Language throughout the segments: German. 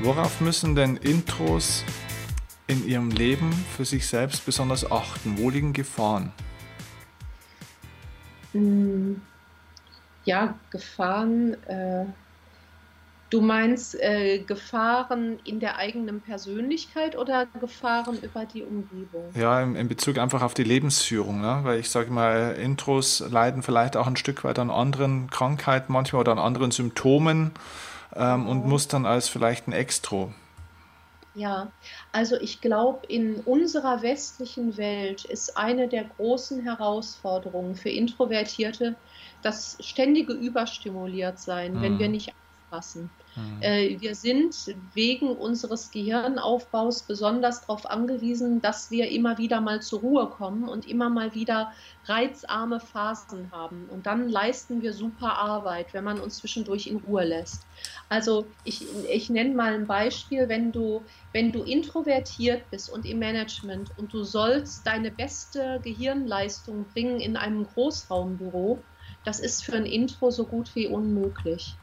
Worauf müssen denn Intros in ihrem Leben für sich selbst besonders achten? Wo liegen Gefahren? Hm, ja, Gefahren. Äh, du meinst äh, Gefahren in der eigenen Persönlichkeit oder Gefahren über die Umgebung? Ja, in, in Bezug einfach auf die Lebensführung, ne? weil ich sage mal, Intros leiden vielleicht auch ein Stück weit an anderen Krankheiten manchmal oder an anderen Symptomen ähm, und muss dann als vielleicht ein Extro. Ja, also ich glaube, in unserer westlichen Welt ist eine der großen Herausforderungen für Introvertierte das ständige Überstimuliert sein, mhm. wenn wir nicht aufpassen. Mhm. Äh, wir sind wegen unseres Gehirnaufbaus besonders darauf angewiesen, dass wir immer wieder mal zur Ruhe kommen und immer mal wieder reizarme Phasen haben. Und dann leisten wir super Arbeit, wenn man uns zwischendurch in Ruhe lässt. Also ich, ich nenne mal ein Beispiel, wenn du, wenn du introvertiert bist und im Management und du sollst deine beste Gehirnleistung bringen in einem Großraumbüro, das ist für ein Intro so gut wie unmöglich.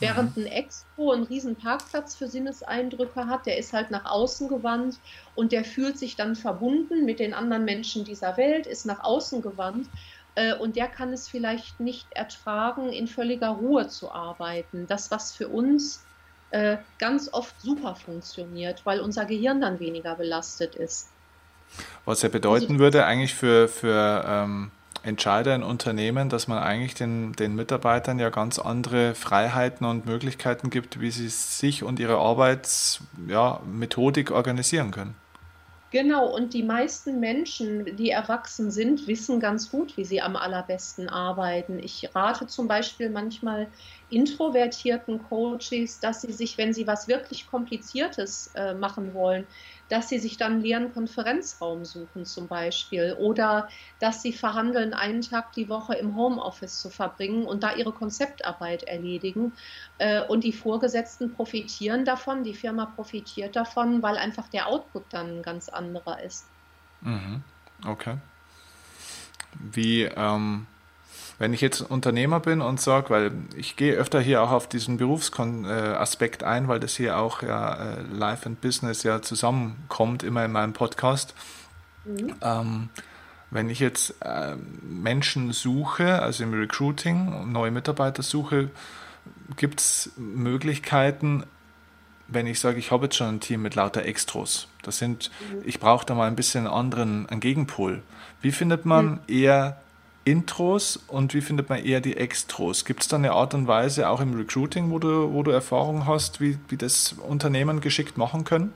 Während mhm. ein Expo einen riesen Parkplatz für Sinneseindrücke hat, der ist halt nach außen gewandt und der fühlt sich dann verbunden mit den anderen Menschen dieser Welt, ist nach außen gewandt äh, und der kann es vielleicht nicht ertragen, in völliger Ruhe zu arbeiten. Das, was für uns äh, ganz oft super funktioniert, weil unser Gehirn dann weniger belastet ist. Was ja bedeuten also, würde eigentlich für, für ähm Entscheider in Unternehmen, dass man eigentlich den, den Mitarbeitern ja ganz andere Freiheiten und Möglichkeiten gibt, wie sie sich und ihre Arbeitsmethodik ja, organisieren können. Genau, und die meisten Menschen, die erwachsen sind, wissen ganz gut, wie sie am allerbesten arbeiten. Ich rate zum Beispiel manchmal introvertierten Coaches, dass sie sich, wenn sie was wirklich Kompliziertes äh, machen wollen, dass sie sich dann einen leeren Konferenzraum suchen zum Beispiel oder dass sie verhandeln, einen Tag die Woche im Homeoffice zu verbringen und da ihre Konzeptarbeit erledigen. Äh, und die Vorgesetzten profitieren davon, die Firma profitiert davon, weil einfach der Output dann ein ganz anderer ist. Mhm. Okay. Wie, ähm, wenn ich jetzt Unternehmer bin und sage, weil ich gehe öfter hier auch auf diesen Berufsaspekt ein, weil das hier auch ja äh, Life and Business ja zusammenkommt, immer in meinem Podcast. Mhm. Ähm, wenn ich jetzt äh, Menschen suche, also im Recruiting, neue Mitarbeiter suche, gibt es Möglichkeiten, wenn ich sage, ich habe jetzt schon ein Team mit lauter Extros. Das sind, mhm. ich brauche da mal ein bisschen anderen, einen Gegenpol. Wie findet man mhm. eher Intros und wie findet man eher die Extros? Gibt es da eine Art und Weise auch im Recruiting, wo du, wo du Erfahrung hast, wie, wie das Unternehmen geschickt machen können?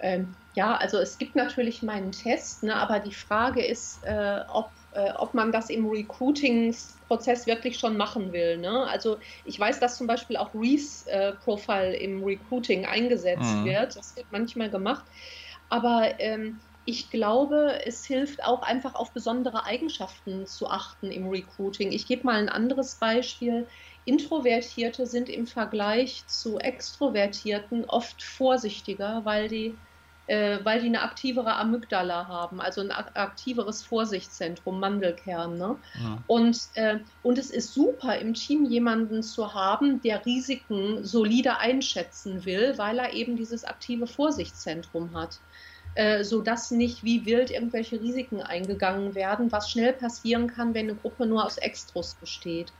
Ähm, ja, also es gibt natürlich meinen Test, ne, aber die Frage ist, äh, ob, äh, ob man das im Recruiting-Prozess wirklich schon machen will. Ne? Also ich weiß, dass zum Beispiel auch Reese-Profile äh, im Recruiting eingesetzt mhm. wird. Das wird manchmal gemacht. Aber ähm, ich glaube, es hilft auch einfach auf besondere Eigenschaften zu achten im Recruiting. Ich gebe mal ein anderes Beispiel. Introvertierte sind im Vergleich zu Extrovertierten oft vorsichtiger, weil die, äh, weil die eine aktivere Amygdala haben, also ein aktiveres Vorsichtszentrum, Mandelkern. Ne? Ja. Und, äh, und es ist super, im Team jemanden zu haben, der Risiken solide einschätzen will, weil er eben dieses aktive Vorsichtszentrum hat. Äh, sodass nicht wie wild irgendwelche Risiken eingegangen werden, was schnell passieren kann, wenn eine Gruppe nur aus Extros besteht.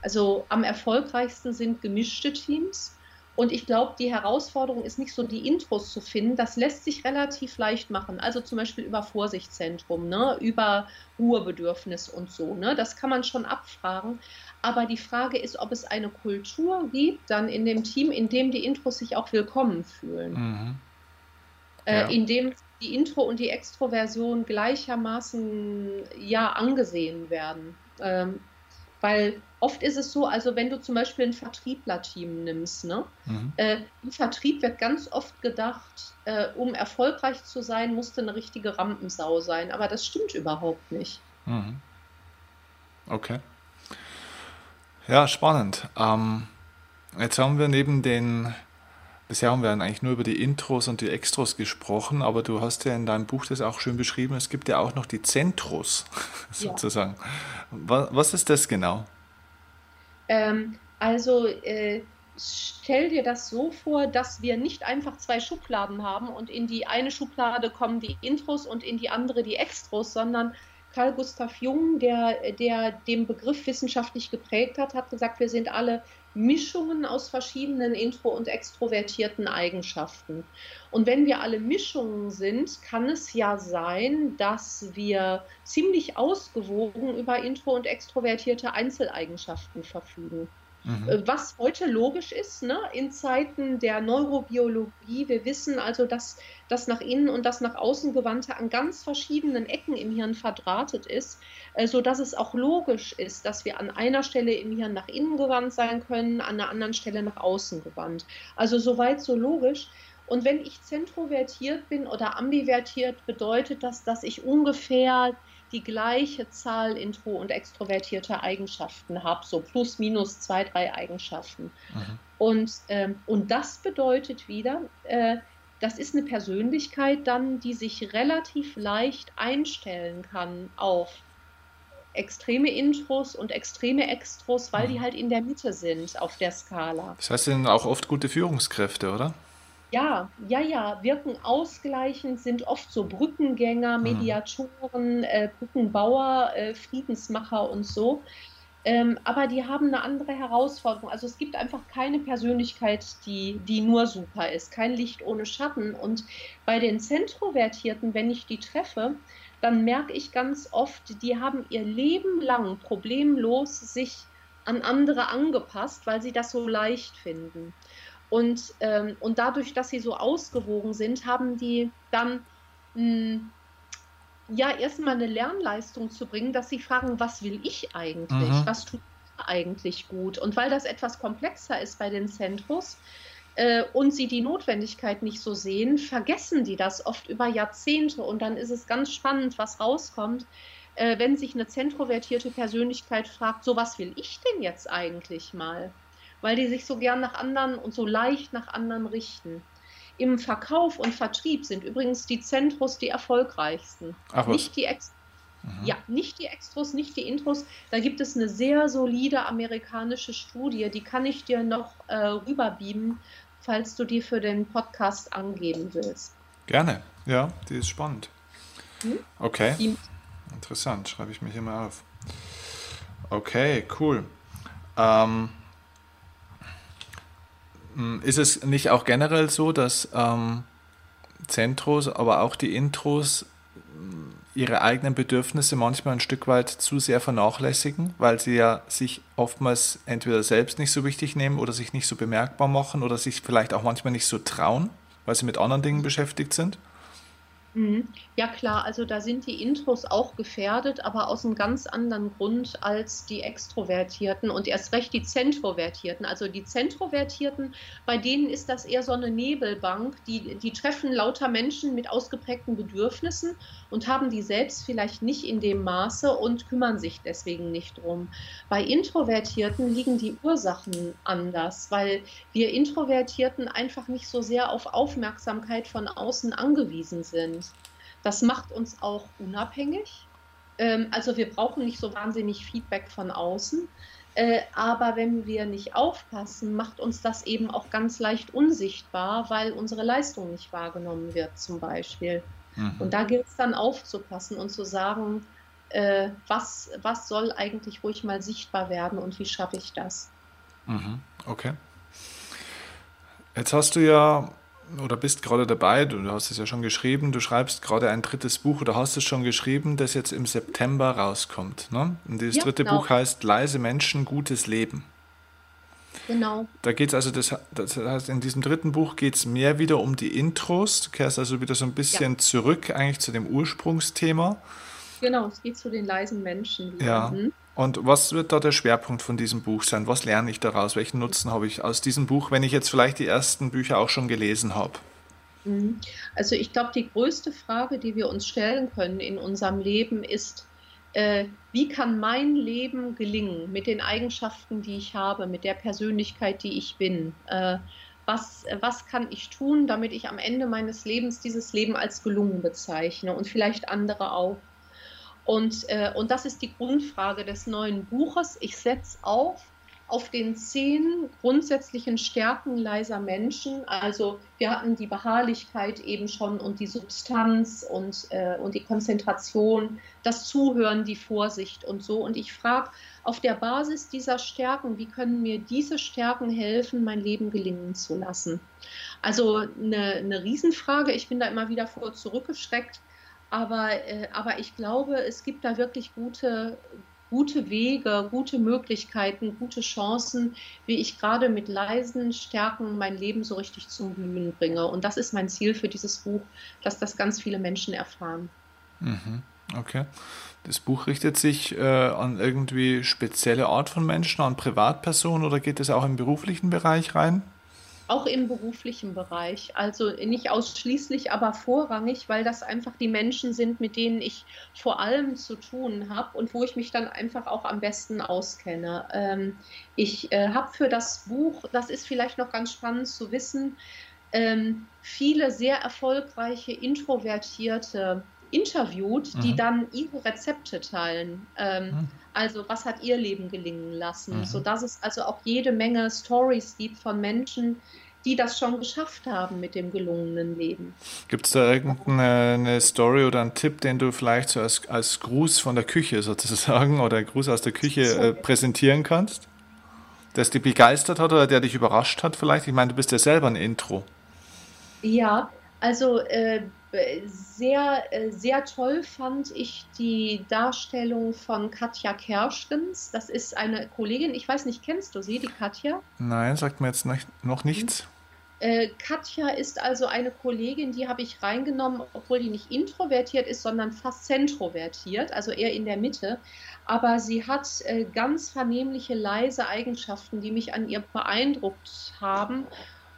Also am erfolgreichsten sind gemischte Teams. Und ich glaube, die Herausforderung ist nicht so, die Intros zu finden. Das lässt sich relativ leicht machen. Also zum Beispiel über Vorsichtszentrum, ne? über Ruhebedürfnis und so. Ne? Das kann man schon abfragen. Aber die Frage ist, ob es eine Kultur gibt, dann in dem Team, in dem die Intros sich auch willkommen fühlen. Mhm äh, ja. in dem die Intro- und die Extroversion gleichermaßen ja angesehen werden. Ähm, weil oft ist es so, also wenn du zum Beispiel ein Vertrieblerteam nimmst, ne? Mhm. Äh, im Vertrieb wird ganz oft gedacht, äh, um erfolgreich zu sein, musste eine richtige Rampensau sein. Aber das stimmt überhaupt nicht. Mhm. Okay. Ja, spannend. Ähm, jetzt haben wir neben den Bisher haben wir eigentlich nur über die Intros und die Extros gesprochen, aber du hast ja in deinem Buch das auch schön beschrieben. Es gibt ja auch noch die Zentros sozusagen. Ja. Was, ist das genau? Ähm, also äh, stell dir das so vor, dass wir nicht einfach zwei Schubladen haben und in die eine Schublade kommen die Intros und in die andere die Extros, sondern Carl Gustav Jung, der, der den Begriff wissenschaftlich geprägt hat, hat gesagt, wir sind alle Mischungen aus verschiedenen intro- und extrovertierten Eigenschaften. Und wenn wir alle Mischungen sind, kann es ja sein, dass wir ziemlich ausgewogen über intro- und extrovertierte Einzeleigenschaften verfügen. Mhm. Äh, was heute logisch ist, ne? in Zeiten der Neurobiologie. Wir wissen also, dass das nach innen und das nach außen gewandte an ganz verschiedenen Ecken im Hirn verdrahtet ist, äh, sodass es auch logisch ist, dass wir an einer Stelle im Hirn nach innen gewandt sein können, an einer anderen Stelle nach außen gewandt. Also soweit so logisch. Und wenn ich zentrovertiert bin oder ambivertiert, bedeutet das, dass ich ungefähr die gleiche Zahl intro- und extrovertierter Eigenschaften habe, so plus minus zwei, drei Eigenschaften. Mhm. Und, ähm, und das bedeutet wieder, äh, das ist eine Persönlichkeit dann, die sich relativ leicht einstellen kann auf extreme Intros und extreme Extros, weil mhm. die halt in der Mitte sind auf der Skala. Das heißt, sie sind auch oft gute Führungskräfte, oder? Ja, ja, ja, wirken ausgleichend, sind oft so Brückengänger, mhm. Mediatoren, äh, Brückenbauer, äh, Friedensmacher und so. Ähm, aber die haben eine andere Herausforderung. Also es gibt einfach keine Persönlichkeit, die, die nur super ist, kein Licht ohne Schatten. Und bei den Zentrovertierten, wenn ich die treffe, dann merke ich ganz oft, die haben ihr Leben lang problemlos sich an andere angepasst, weil sie das so leicht finden. Und, ähm, und dadurch, dass sie so ausgewogen sind, haben die dann mh, hm, ja erstmal eine Lernleistung zu bringen, dass sie fragen, was will ich eigentlich? Mhm. Was tut eigentlich gut? Und weil das etwas komplexer ist bei den Zentros, äh, und sie die Notwendigkeit nicht so sehen, vergessen die das oft über Jahrzehnte und dann ist es ganz spannend, was rauskommt, äh, wenn sich eine zentrovertierte Persönlichkeit fragt, so was will ich denn jetzt eigentlich mal? Weil die sich so gern nach anderen und so leicht nach anderen richten. Im Verkauf und Vertrieb sind übrigens die Zentros die erfolgreichsten. Ach, nicht die Ex mhm. Ja, nicht die Extros, nicht die Intros. Da gibt es eine sehr solide amerikanische Studie, die kann ich dir noch äh, rüberbeamen, falls du die für den Podcast angeben willst. Gerne, ja, die ist spannend. Hm? Okay. Die Interessant, schreibe ich mir hier mal auf. Okay, cool. Ähm, hm, ist es nicht auch generell so, dass ähm, Zentros, aber auch die Intros hm, ihre eigenen Bedürfnisse manchmal ein Stück weit zu sehr vernachlässigen, weil sie ja sich oftmals entweder selbst nicht so wichtig nehmen oder sich nicht so bemerkbar machen oder sich vielleicht auch manchmal nicht so trauen, weil sie mit anderen Dingen beschäftigt sind? Mhm. Ja klar, also da sind die Intros auch gefährdet, aber aus einem ganz anderen Grund als die Extrovertierten und erst recht die Zentrovertierten. Also die Zentrovertierten, bei denen ist das eher so eine Nebelbank, die, die treffen lauter Menschen mit ausgeprägten Bedürfnissen und haben die selbst vielleicht nicht in dem Maße und kümmern sich deswegen nicht drum. Bei Introvertierten liegen die Ursachen anders, weil wir Introvertierten einfach nicht so sehr auf Aufmerksamkeit von außen angewiesen sind. Das macht uns auch unabhängig. Ähm, also wir brauchen nicht so wahnsinnig Feedback von außen. Äh, aber wenn wir nicht aufpassen, macht uns das eben auch ganz leicht unsichtbar, weil unsere Leistung nicht wahrgenommen wird zum Beispiel. Mhm. Und da gilt es dann aufzupassen und zu sagen, äh, was, was soll eigentlich ruhig mal sichtbar werden und wie schaffe ich das? Mhm. Okay. Jetzt hast du ja oder bist gerade dabei, du hast es ja schon geschrieben, du schreibst gerade ein drittes Buch oder hast es schon geschrieben, das jetzt im September rauskommt. Ne? Und dieses ja, dritte genau. Buch heißt Leise Menschen, gutes Leben. Genau. Da geht es also, das, das, heißt, in diesem dritten Buch geht es mehr wieder um die Intros. Du kehrst also wieder so ein bisschen ja. zurück eigentlich zu dem Ursprungsthema. Genau, es geht zu den leisen Menschen. Wieder. Ja. Und was wird da der Schwerpunkt von diesem Buch sein? Was lerne ich daraus? Welchen Nutzen habe ich aus diesem Buch, wenn ich jetzt vielleicht die ersten Bücher auch schon gelesen habe? Mhm. Also ich glaube, die größte Frage, die wir uns stellen können in unserem Leben ist, äh, wie kann mein Leben gelingen mit den Eigenschaften, die ich habe, mit der Persönlichkeit, die ich bin? Äh, was, was kann ich tun, damit ich am Ende meines Lebens dieses Leben als gelungen bezeichne und vielleicht andere auch? Und, äh, und das ist die Grundfrage des neuen Buches. Ich setze auf auf den zehn grundsätzlichen Stärken leiser Menschen. Also wir hatten die Beharrlichkeit eben schon und die Substanz und, äh, und die Konzentration, das Zuhören, die Vorsicht und so. Und ich frage auf der Basis dieser Stärken, wie können mir diese Stärken helfen, mein Leben gelingen zu lassen? Also eine, eine Riesenfrage. Ich bin da immer wieder vor zurückgeschreckt. Aber, äh, aber ich glaube, es gibt da wirklich gute, gute Wege, gute Möglichkeiten, gute Chancen, wie ich gerade mit leisen Stärken mein Leben so richtig zum Blühen bringe. Und das ist mein Ziel für dieses Buch, dass das ganz viele Menschen erfahren. Mhm. Okay. Das Buch richtet sich äh, an irgendwie spezielle Art von Menschen, an Privatpersonen oder geht es auch im beruflichen Bereich rein? Auch im beruflichen Bereich. Also nicht ausschließlich, aber vorrangig, weil das einfach die Menschen sind, mit denen ich vor allem zu tun habe und wo ich mich dann einfach auch am besten auskenne. Ähm, ich äh, habe für das Buch, das ist vielleicht noch ganz spannend zu wissen, ähm, viele sehr erfolgreiche, introvertierte interviewt, mhm. die dann ihre Rezepte teilen. Ähm, mhm. Also was hat ihr Leben gelingen lassen, mhm. sodass es also auch jede Menge Stories gibt von Menschen, die das schon geschafft haben mit dem gelungenen Leben. Gibt es da irgendeine Story oder einen Tipp, den du vielleicht so als, als Gruß von der Küche sozusagen oder Gruß aus der Küche äh, präsentieren kannst? Der dich begeistert hat oder der dich überrascht hat vielleicht? Ich meine, du bist ja selber ein Intro. Ja, also äh, sehr, äh, sehr toll fand ich die Darstellung von Katja Kerschgens. Das ist eine Kollegin, ich weiß nicht, kennst du sie, die Katja? Nein, sagt mir jetzt noch nichts. Äh, Katja ist also eine Kollegin, die habe ich reingenommen, obwohl die nicht introvertiert ist, sondern fast zentrovertiert, also eher in der Mitte. Aber sie hat äh, ganz vernehmliche, leise Eigenschaften, die mich an ihr beeindruckt haben.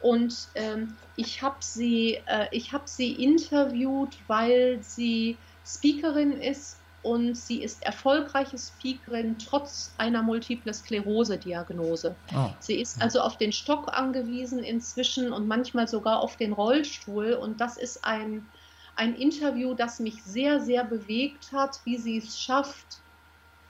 Und ähm, ich habe sie, äh, hab sie interviewt, weil sie Speakerin ist und sie ist erfolgreiche Speakerin trotz einer Multiple Sklerose-Diagnose. Oh. Sie ist also auf den Stock angewiesen inzwischen und manchmal sogar auf den Rollstuhl. Und das ist ein, ein Interview, das mich sehr, sehr bewegt hat, wie sie es schafft,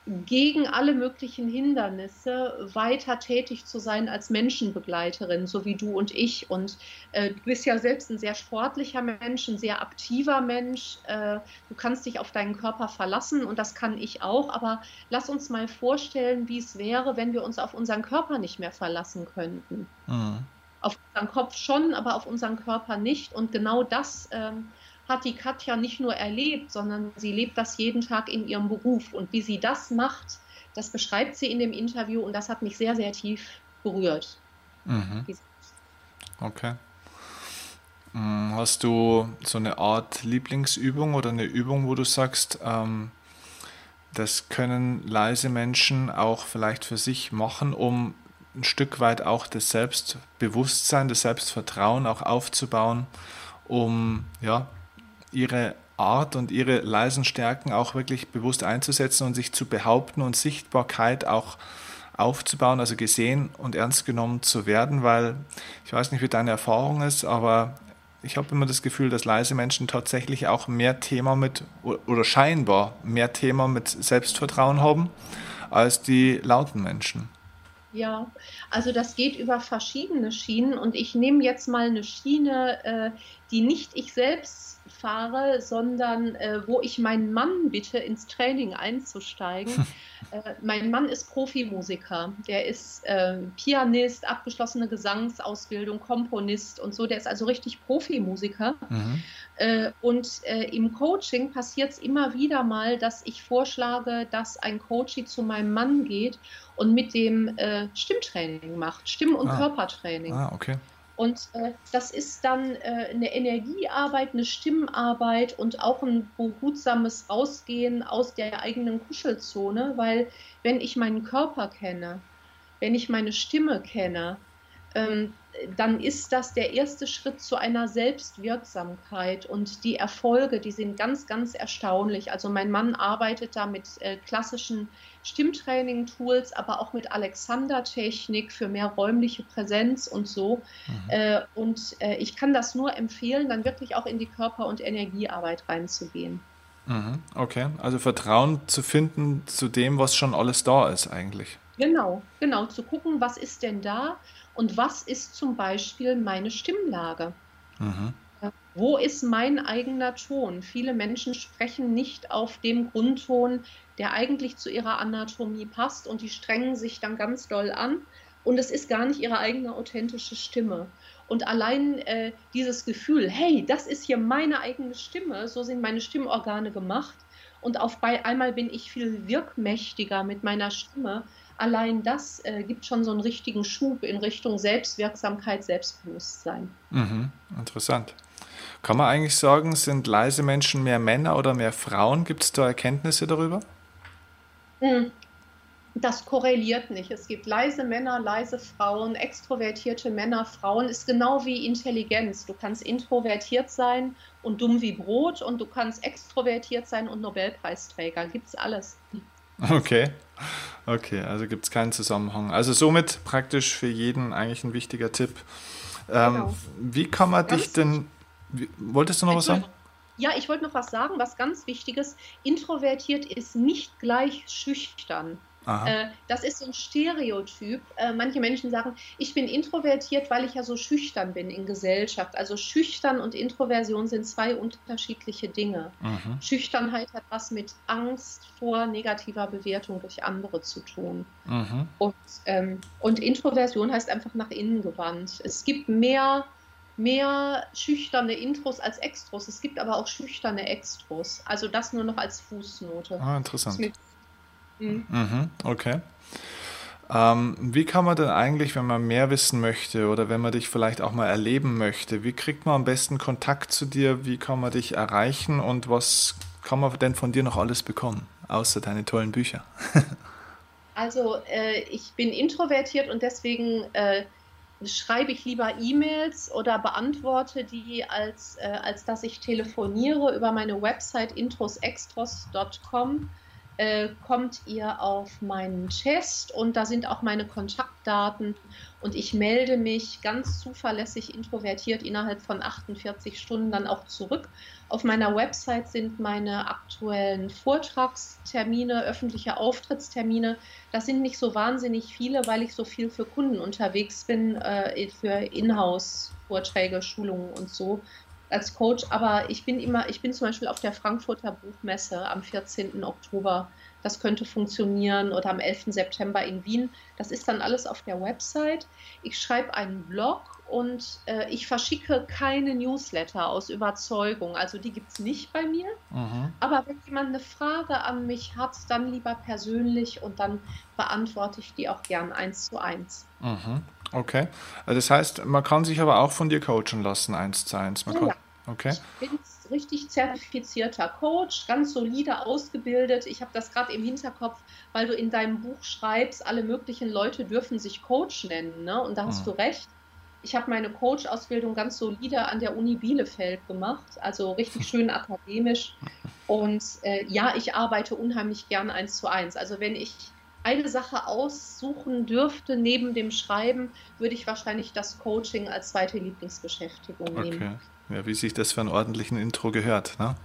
gegen alle möglichen Hindernisse weiter tätig zu sein als Menschenbegleiterin, so wie du und ich. Und äh, du bist ja selbst ein sehr sportlicher Mensch, ein sehr aktiver Mensch. Äh, du kannst dich auf deinen Körper verlassen und das kann ich auch. Aber lass uns mal vorstellen, wie es wäre, wenn wir uns auf unseren Körper nicht mehr verlassen könnten. Mhm. Auf unseren Kopf schon, aber auf unseren Körper nicht. Und genau das. Ähm, hat die Katja nicht nur erlebt, sondern sie lebt das jeden Tag in ihrem Beruf. Und wie sie das macht, das beschreibt sie in dem Interview und das hat mich sehr, sehr tief berührt. Mhm. Okay. Mm, hast du so eine Art Lieblingsübung oder eine Übung, wo du sagst, ähm, das können leise Menschen auch vielleicht für sich machen, um ein Stück weit auch das Selbstbewusstsein, das Selbstvertrauen auch aufzubauen, um ja, ihre Art und ihre leisen Stärken auch wirklich bewusst einzusetzen und sich zu behaupten und Sichtbarkeit auch aufzubauen, also gesehen und ernst genommen zu werden, weil ich weiß nicht, wie deine Erfahrung ist, aber ich habe immer das Gefühl, dass leise Menschen tatsächlich auch mehr Thema mit oder scheinbar mehr Thema mit Selbstvertrauen haben als die lauten Menschen. Ja, also das geht über verschiedene Schienen und ich nehme jetzt mal eine Schiene, äh, die nicht ich selbst fahre, sondern äh, wo ich meinen Mann bitte, ins Training einzusteigen. äh, mein Mann ist Profimusiker, der ist äh, Pianist, abgeschlossene Gesangsausbildung, Komponist und so, der ist also richtig Profimusiker. Mhm. Äh, und äh, im Coaching passiert es immer wieder mal, dass ich vorschlage, dass ein Coach zu meinem Mann geht und mit dem äh, Stimmtraining macht, Stimm- und ah. Körpertraining. Ah, okay. Und äh, das ist dann äh, eine Energiearbeit, eine Stimmarbeit und auch ein behutsames Rausgehen aus der eigenen Kuschelzone, weil wenn ich meinen Körper kenne, wenn ich meine Stimme kenne, ähm, dann ist das der erste Schritt zu einer Selbstwirksamkeit. Und die Erfolge, die sind ganz, ganz erstaunlich. Also mein Mann arbeitet da mit äh, klassischen Stimmtraining-Tools, aber auch mit Alexander-Technik für mehr räumliche Präsenz und so. Mhm. Äh, und äh, ich kann das nur empfehlen, dann wirklich auch in die Körper- und Energiearbeit reinzugehen. Mhm. Okay, also Vertrauen zu finden zu dem, was schon alles da ist eigentlich. Genau, genau, zu gucken, was ist denn da und was ist zum Beispiel meine Stimmlage. Mhm. Wo ist mein eigener Ton? Viele Menschen sprechen nicht auf dem Grundton, der eigentlich zu ihrer Anatomie passt und die strengen sich dann ganz doll an und es ist gar nicht ihre eigene authentische Stimme. Und allein äh, dieses Gefühl, hey, das ist hier meine eigene Stimme, so sind meine Stimmorgane gemacht und auf einmal bin ich viel wirkmächtiger mit meiner Stimme. Allein das äh, gibt schon so einen richtigen Schub in Richtung Selbstwirksamkeit, Selbstbewusstsein. Mhm, interessant. Kann man eigentlich sagen, sind leise Menschen mehr Männer oder mehr Frauen? Gibt es da Erkenntnisse darüber? Hm. Das korreliert nicht. Es gibt leise Männer, leise Frauen, extrovertierte Männer, Frauen. Ist genau wie Intelligenz. Du kannst introvertiert sein und dumm wie Brot und du kannst extrovertiert sein und Nobelpreisträger. Gibt es alles. Okay. Okay, also gibt es keinen Zusammenhang. Also somit praktisch für jeden eigentlich ein wichtiger Tipp. Ähm, genau. Wie kann man dich denn wolltest du noch was sagen? Ja, ich wollte noch was sagen, was ganz Wichtiges. Introvertiert ist nicht gleich schüchtern. Äh, das ist so ein Stereotyp. Äh, manche Menschen sagen, ich bin introvertiert, weil ich ja so schüchtern bin in Gesellschaft. Also schüchtern und Introversion sind zwei unterschiedliche Dinge. Mhm. Schüchternheit hat was mit Angst vor negativer Bewertung durch andere zu tun. Mhm. Und, ähm, und Introversion heißt einfach nach innen gewandt. Es gibt mehr mehr schüchterne Intros als Extros. Es gibt aber auch schüchterne Extros. Also das nur noch als Fußnote. Ah, interessant. Mhm. Mhm, okay. Ähm, wie kann man denn eigentlich, wenn man mehr wissen möchte oder wenn man dich vielleicht auch mal erleben möchte, wie kriegt man am besten Kontakt zu dir? Wie kann man dich erreichen und was kann man denn von dir noch alles bekommen, außer deine tollen Bücher? also äh, ich bin introvertiert und deswegen äh, schreibe ich lieber E-Mails oder beantworte die, als, äh, als dass ich telefoniere über meine Website introsextros.com. Äh, kommt ihr auf meinen Test und da sind auch meine Kontaktdaten und ich melde mich ganz zuverlässig introvertiert innerhalb von 48 Stunden dann auch zurück. Auf meiner Website sind meine aktuellen Vortragstermine, öffentliche Auftrittstermine. Das sind nicht so wahnsinnig viele, weil ich so viel für Kunden unterwegs bin, äh, für Inhouse-Vorträge, Schulungen und so als Coach, aber ich bin immer, ich bin zum Beispiel auf der Frankfurter Buchmesse am 14. Oktober. Das könnte funktionieren oder am 11. September in Wien. Das ist dann alles auf der Website. Ich schreibe einen Blog und äh, ich verschicke keine Newsletter aus Überzeugung. Also die gibt es nicht bei mir. Mhm. Aber wenn jemand eine Frage an mich hat, dann lieber persönlich und dann beantworte ich die auch gern eins zu eins. Mhm. Okay. Also das heißt, man kann sich aber auch von dir coachen lassen, eins zu eins. Man ja. Okay. Ich bin richtig zertifizierter Coach, ganz solide ausgebildet. Ich habe das gerade im Hinterkopf, weil du in deinem Buch schreibst, alle möglichen Leute dürfen sich Coach nennen. Ne? Und da hast mhm. du recht. Ich habe meine Coach-Ausbildung ganz solide an der Uni Bielefeld gemacht, also richtig schön akademisch. Und äh, ja, ich arbeite unheimlich gern eins zu eins. Also wenn ich eine Sache aussuchen dürfte neben dem Schreiben, würde ich wahrscheinlich das Coaching als zweite Lieblingsbeschäftigung okay. nehmen. Ja, wie sich das für einen ordentlichen Intro gehört, ne?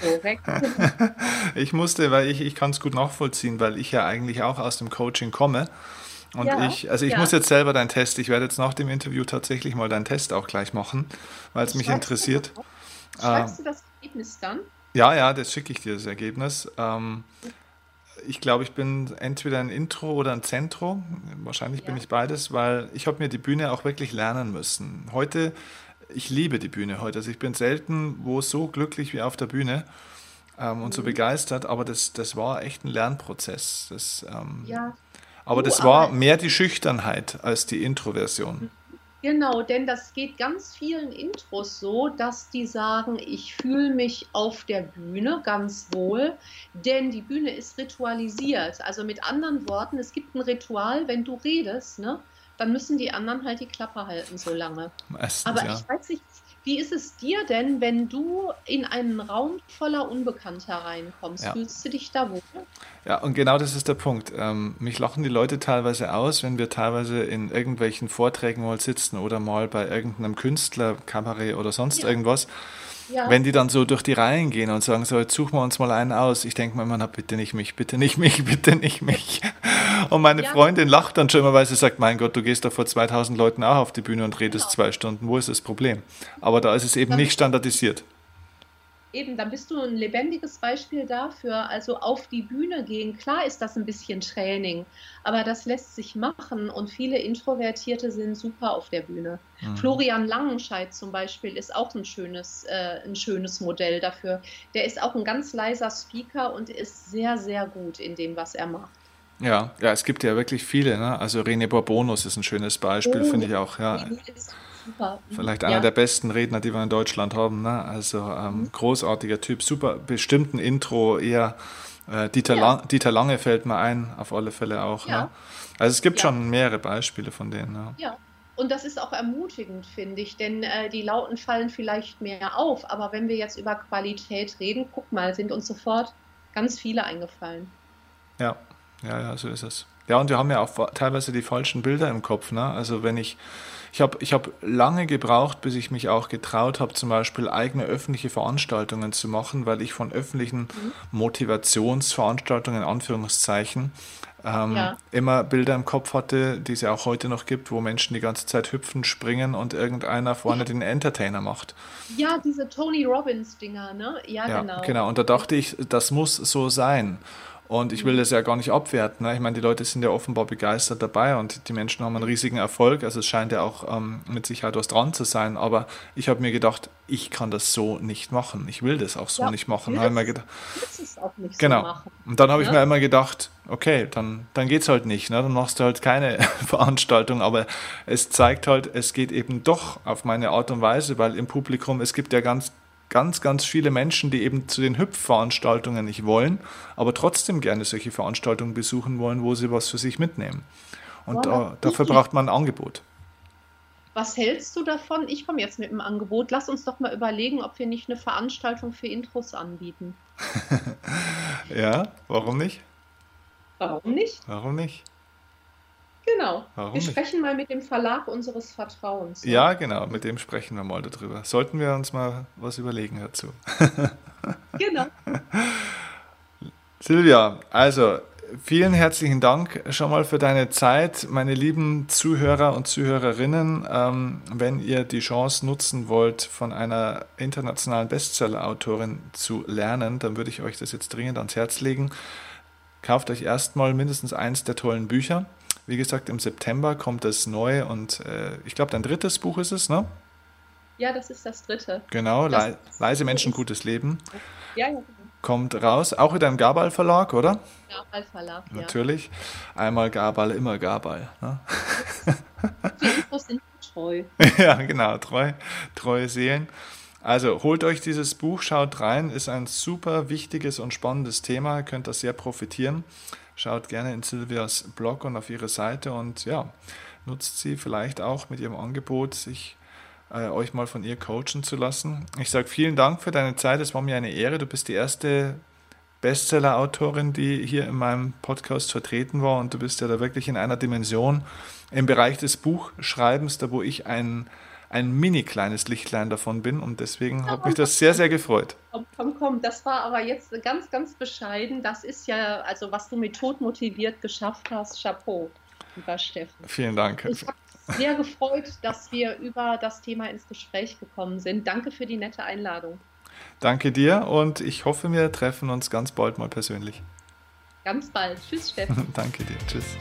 Korrekt. ich musste, weil ich, ich kann es gut nachvollziehen, weil ich ja eigentlich auch aus dem Coaching komme. Und ja, ich, also ich ja. muss jetzt selber deinen Test, ich werde jetzt nach dem Interview tatsächlich mal deinen Test auch gleich machen, weil es mich interessiert. Schreibst ähm, du das Ergebnis dann? Ja, ja, das schicke ich dir, das Ergebnis. Ähm, ich glaube, ich bin entweder ein Intro oder ein Zentro. Wahrscheinlich ja. bin ich beides, weil ich habe mir die Bühne auch wirklich lernen müssen. Heute, ich liebe die Bühne heute. Also ich bin selten wo so glücklich wie auf der Bühne ähm, und mhm. so begeistert, aber das, das war echt ein Lernprozess. Das, ähm, ja. Aber das war mehr die Schüchternheit als die Introversion. Mhm. Genau, denn das geht ganz vielen Intros so, dass die sagen, ich fühle mich auf der Bühne ganz wohl, denn die Bühne ist ritualisiert. Also mit anderen Worten, es gibt ein Ritual, wenn du redest, ne, dann müssen die anderen halt die Klappe halten so lange. Meistens, Aber ja. ich weiß nicht, wie ist es dir denn, wenn du in einen Raum voller Unbekannter reinkommst? Ja. Fühlst du dich da wohl? Ja, und genau das ist der Punkt. Ähm, mich lachen die Leute teilweise aus, wenn wir teilweise in irgendwelchen Vorträgen mal sitzen oder mal bei irgendeinem Künstler, Kabarett oder sonst ja. irgendwas. Ja. Wenn die dann so durch die Reihen gehen und sagen, so, jetzt suchen wir uns mal einen aus. Ich denke mir immer, na, bitte nicht mich, bitte nicht mich, bitte nicht mich. Und meine ja. Freundin lacht dann schon immer, weil sie sagt, mein Gott, du gehst doch vor 2000 Leuten auch auf die Bühne und redest genau. zwei Stunden. Wo ist das Problem? Aber da ist es eben nicht standardisiert eben, dann bist du ein lebendiges Beispiel dafür. Also auf die Bühne gehen, klar ist das ein bisschen Training, aber das lässt sich machen und viele Introvertierte sind super auf der Bühne. Mhm. Florian Langenscheidt zum Beispiel ist auch ein schönes, äh, ein schönes Modell dafür. Der ist auch ein ganz leiser Speaker und ist sehr, sehr gut in dem, was er macht. Ja, ja, es gibt ja wirklich viele. Ne? Also René Borbonus ist ein schönes Beispiel, oh, finde ich auch. Ja. Super. Vielleicht einer ja. der besten Redner, die wir in Deutschland haben. Ne? Also ähm, mhm. großartiger Typ, super, bestimmt ein Intro, eher äh, Dieter, ja. Lang, Dieter Lange fällt mir ein, auf alle Fälle auch. Ja. Ne? Also es gibt schon mehrere Beispiele von denen. Ja. Und das ist auch ermutigend, finde ich, denn äh, die Lauten fallen vielleicht mehr auf. Aber wenn wir jetzt über Qualität reden, guck mal, sind uns sofort ganz viele eingefallen. Ja, ja, ja, so ist es. Ja, und wir haben ja auch teilweise die falschen Bilder im Kopf. Ne? Also wenn ich ich habe ich hab lange gebraucht, bis ich mich auch getraut habe, zum Beispiel eigene öffentliche Veranstaltungen zu machen, weil ich von öffentlichen mhm. Motivationsveranstaltungen, in Anführungszeichen, ähm, ja. immer Bilder im Kopf hatte, die es ja auch heute noch gibt, wo Menschen die ganze Zeit hüpfen, springen und irgendeiner vorne den Entertainer macht. Ja, diese Tony Robbins-Dinger, ne? Ja, ja, genau. Genau, und da dachte ich, das muss so sein. Und ich will das ja gar nicht abwerten. Ne? Ich meine, die Leute sind ja offenbar begeistert dabei und die Menschen haben einen riesigen Erfolg. Also es scheint ja auch ähm, mit Sicherheit was dran zu sein. Aber ich habe mir gedacht, ich kann das so nicht machen. Ich will das auch so ja, nicht machen. Willst, mir gedacht, es auch nicht genau. so machen. Und dann habe ja? ich mir immer gedacht, okay, dann, dann geht es halt nicht. Ne? Dann machst du halt keine Veranstaltung. Aber es zeigt halt, es geht eben doch auf meine Art und Weise, weil im Publikum, es gibt ja ganz ganz, ganz viele Menschen, die eben zu den Hüpfveranstaltungen nicht wollen, aber trotzdem gerne solche Veranstaltungen besuchen wollen, wo sie was für sich mitnehmen. Und ja, dafür braucht man ein Angebot. Was hältst du davon? Ich komme jetzt mit einem Angebot. Lass uns doch mal überlegen, ob wir nicht eine Veranstaltung für Intros anbieten. ja, warum nicht? Warum nicht? Warum nicht? Genau. Warum wir nicht? sprechen mal mit dem Verlag unseres Vertrauens. Ja, genau, mit dem sprechen wir mal darüber. Sollten wir uns mal was überlegen dazu. genau. Silvia, also vielen herzlichen Dank schon mal für deine Zeit, meine lieben Zuhörer und Zuhörerinnen. Ähm, wenn ihr die Chance nutzen wollt, von einer internationalen Bestseller-Autorin zu lernen, dann würde ich euch das jetzt dringend ans Herz legen. Kauft euch erstmal mindestens eins der tollen Bücher. Wie gesagt, im September kommt das neu und äh, ich glaube, dein drittes Buch ist es, ne? Ja, das ist das dritte. Genau, das Leise Menschen, gutes Leben. Ja, ja. Kommt raus, auch wieder im Gabal Verlag, oder? Gabal Verlag, ja. Natürlich. Einmal Gabal, immer Gabal. Ne? Die Infos sind treu. ja, genau, treu, treue Seelen. Also holt euch dieses Buch, schaut rein, ist ein super wichtiges und spannendes Thema, könnt da sehr profitieren. Schaut gerne in Silvias Blog und auf ihre Seite und ja, nutzt sie vielleicht auch mit ihrem Angebot, sich äh, euch mal von ihr coachen zu lassen. Ich sage vielen Dank für deine Zeit, es war mir eine Ehre. Du bist die erste Bestseller-Autorin, die hier in meinem Podcast vertreten war und du bist ja da wirklich in einer Dimension im Bereich des Buchschreibens, da wo ich ein ein mini kleines Lichtlein davon bin und deswegen hat mich das sehr, sehr gefreut. Komm, komm, komm, das war aber jetzt ganz, ganz bescheiden. Das ist ja, also was du mit Tod motiviert geschafft hast, Chapeau, lieber Steffen. Vielen Dank. Ich habe sehr gefreut, dass wir über das Thema ins Gespräch gekommen sind. Danke für die nette Einladung. Danke dir und ich hoffe, wir treffen uns ganz bald mal persönlich. Ganz bald. Tschüss, Steffen. Danke dir. Tschüss.